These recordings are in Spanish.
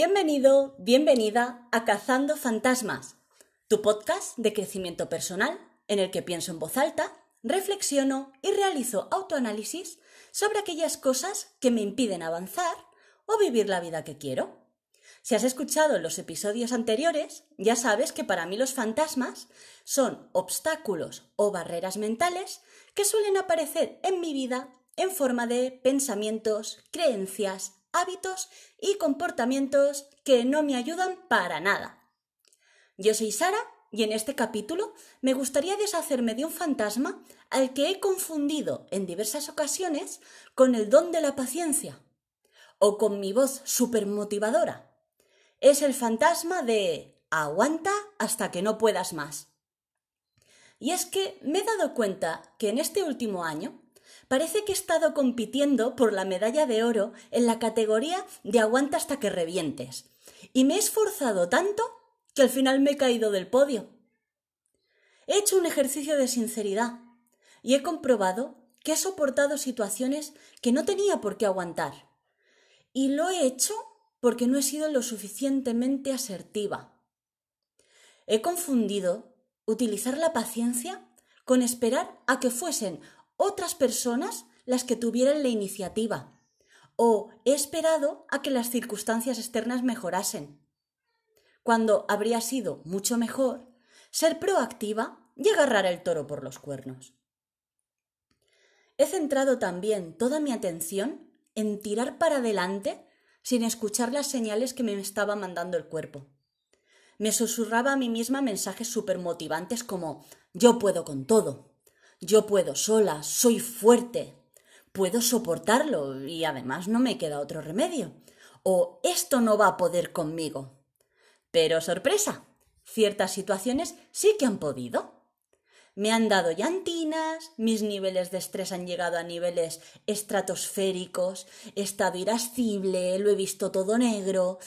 Bienvenido, bienvenida a Cazando Fantasmas, tu podcast de crecimiento personal en el que pienso en voz alta, reflexiono y realizo autoanálisis sobre aquellas cosas que me impiden avanzar o vivir la vida que quiero. Si has escuchado los episodios anteriores, ya sabes que para mí los fantasmas son obstáculos o barreras mentales que suelen aparecer en mi vida en forma de pensamientos, creencias, hábitos y comportamientos que no me ayudan para nada. Yo soy Sara y en este capítulo me gustaría deshacerme de un fantasma al que he confundido en diversas ocasiones con el don de la paciencia o con mi voz supermotivadora. Es el fantasma de aguanta hasta que no puedas más. Y es que me he dado cuenta que en este último año parece que he estado compitiendo por la medalla de oro en la categoría de aguanta hasta que revientes. Y me he esforzado tanto que al final me he caído del podio. He hecho un ejercicio de sinceridad y he comprobado que he soportado situaciones que no tenía por qué aguantar. Y lo he hecho porque no he sido lo suficientemente asertiva. He confundido utilizar la paciencia con esperar a que fuesen otras personas las que tuvieran la iniciativa, o he esperado a que las circunstancias externas mejorasen, cuando habría sido mucho mejor ser proactiva y agarrar el toro por los cuernos. He centrado también toda mi atención en tirar para adelante sin escuchar las señales que me estaba mandando el cuerpo. Me susurraba a mí misma mensajes supermotivantes como yo puedo con todo, yo puedo sola, soy fuerte, puedo soportarlo y además no me queda otro remedio. O esto no va a poder conmigo. Pero sorpresa, ciertas situaciones sí que han podido. Me han dado llantinas, mis niveles de estrés han llegado a niveles estratosféricos, he estado irascible, lo he visto todo negro.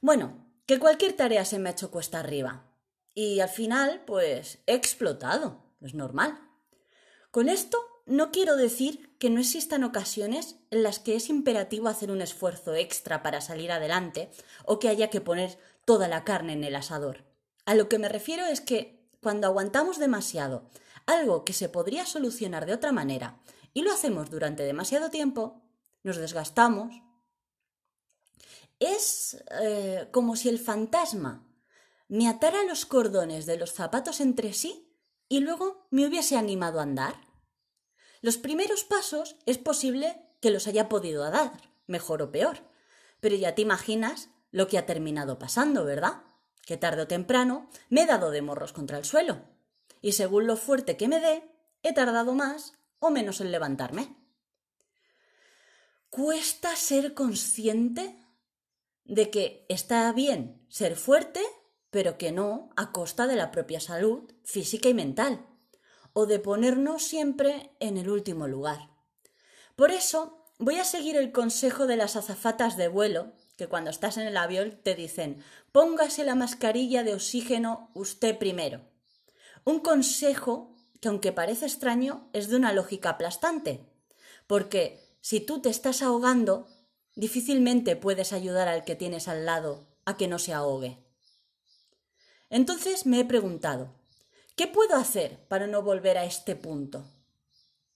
Bueno, que cualquier tarea se me ha hecho cuesta arriba. Y al final, pues, he explotado. Es normal. Con esto no quiero decir que no existan ocasiones en las que es imperativo hacer un esfuerzo extra para salir adelante o que haya que poner toda la carne en el asador. A lo que me refiero es que cuando aguantamos demasiado algo que se podría solucionar de otra manera y lo hacemos durante demasiado tiempo, nos desgastamos. Es eh, como si el fantasma me atara los cordones de los zapatos entre sí y luego me hubiese animado a andar. Los primeros pasos es posible que los haya podido dar, mejor o peor, pero ya te imaginas lo que ha terminado pasando, ¿verdad? Que tarde o temprano me he dado de morros contra el suelo, y según lo fuerte que me dé, he tardado más o menos en levantarme. Cuesta ser consciente de que está bien ser fuerte pero que no a costa de la propia salud física y mental, o de ponernos siempre en el último lugar. Por eso voy a seguir el consejo de las azafatas de vuelo, que cuando estás en el avión te dicen póngase la mascarilla de oxígeno usted primero. Un consejo que aunque parece extraño es de una lógica aplastante, porque si tú te estás ahogando, difícilmente puedes ayudar al que tienes al lado a que no se ahogue. Entonces me he preguntado, ¿qué puedo hacer para no volver a este punto?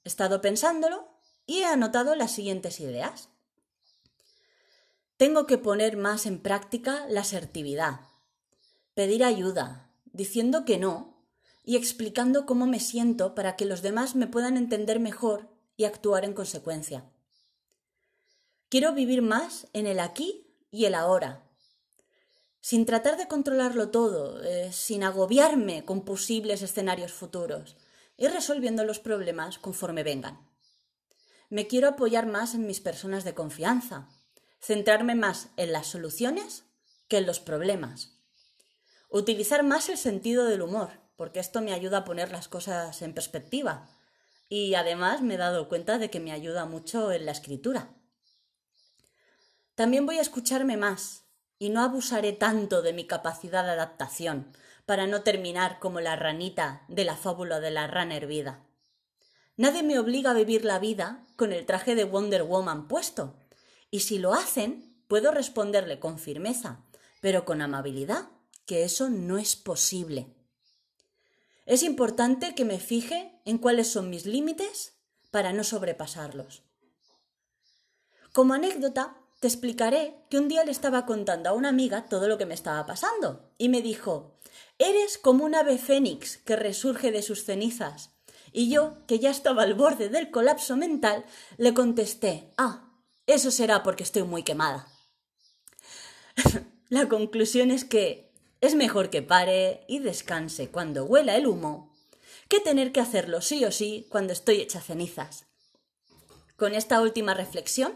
He estado pensándolo y he anotado las siguientes ideas. Tengo que poner más en práctica la asertividad, pedir ayuda, diciendo que no y explicando cómo me siento para que los demás me puedan entender mejor y actuar en consecuencia. Quiero vivir más en el aquí y el ahora, sin tratar de controlarlo todo, eh, sin agobiarme con posibles escenarios futuros, y resolviendo los problemas conforme vengan. Me quiero apoyar más en mis personas de confianza, centrarme más en las soluciones que en los problemas. Utilizar más el sentido del humor, porque esto me ayuda a poner las cosas en perspectiva. Y además me he dado cuenta de que me ayuda mucho en la escritura. También voy a escucharme más, y no abusaré tanto de mi capacidad de adaptación para no terminar como la ranita de la fábula de la rana hervida. Nadie me obliga a vivir la vida con el traje de Wonder Woman puesto, y si lo hacen, puedo responderle con firmeza, pero con amabilidad, que eso no es posible. Es importante que me fije en cuáles son mis límites para no sobrepasarlos. Como anécdota, te explicaré que un día le estaba contando a una amiga todo lo que me estaba pasando y me dijo, eres como un ave fénix que resurge de sus cenizas. Y yo, que ya estaba al borde del colapso mental, le contesté, ah, eso será porque estoy muy quemada. La conclusión es que es mejor que pare y descanse cuando huela el humo que tener que hacerlo sí o sí cuando estoy hecha cenizas. Con esta última reflexión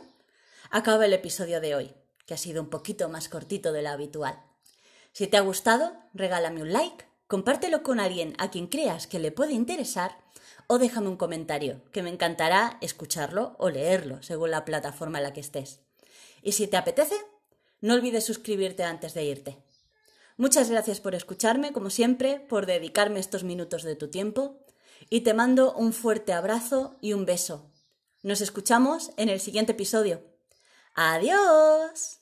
acaba el episodio de hoy, que ha sido un poquito más cortito de lo habitual. Si te ha gustado, regálame un like, compártelo con alguien a quien creas que le puede interesar o déjame un comentario, que me encantará escucharlo o leerlo, según la plataforma en la que estés. Y si te apetece, no olvides suscribirte antes de irte. Muchas gracias por escucharme, como siempre, por dedicarme estos minutos de tu tiempo y te mando un fuerte abrazo y un beso. Nos escuchamos en el siguiente episodio. Adiós.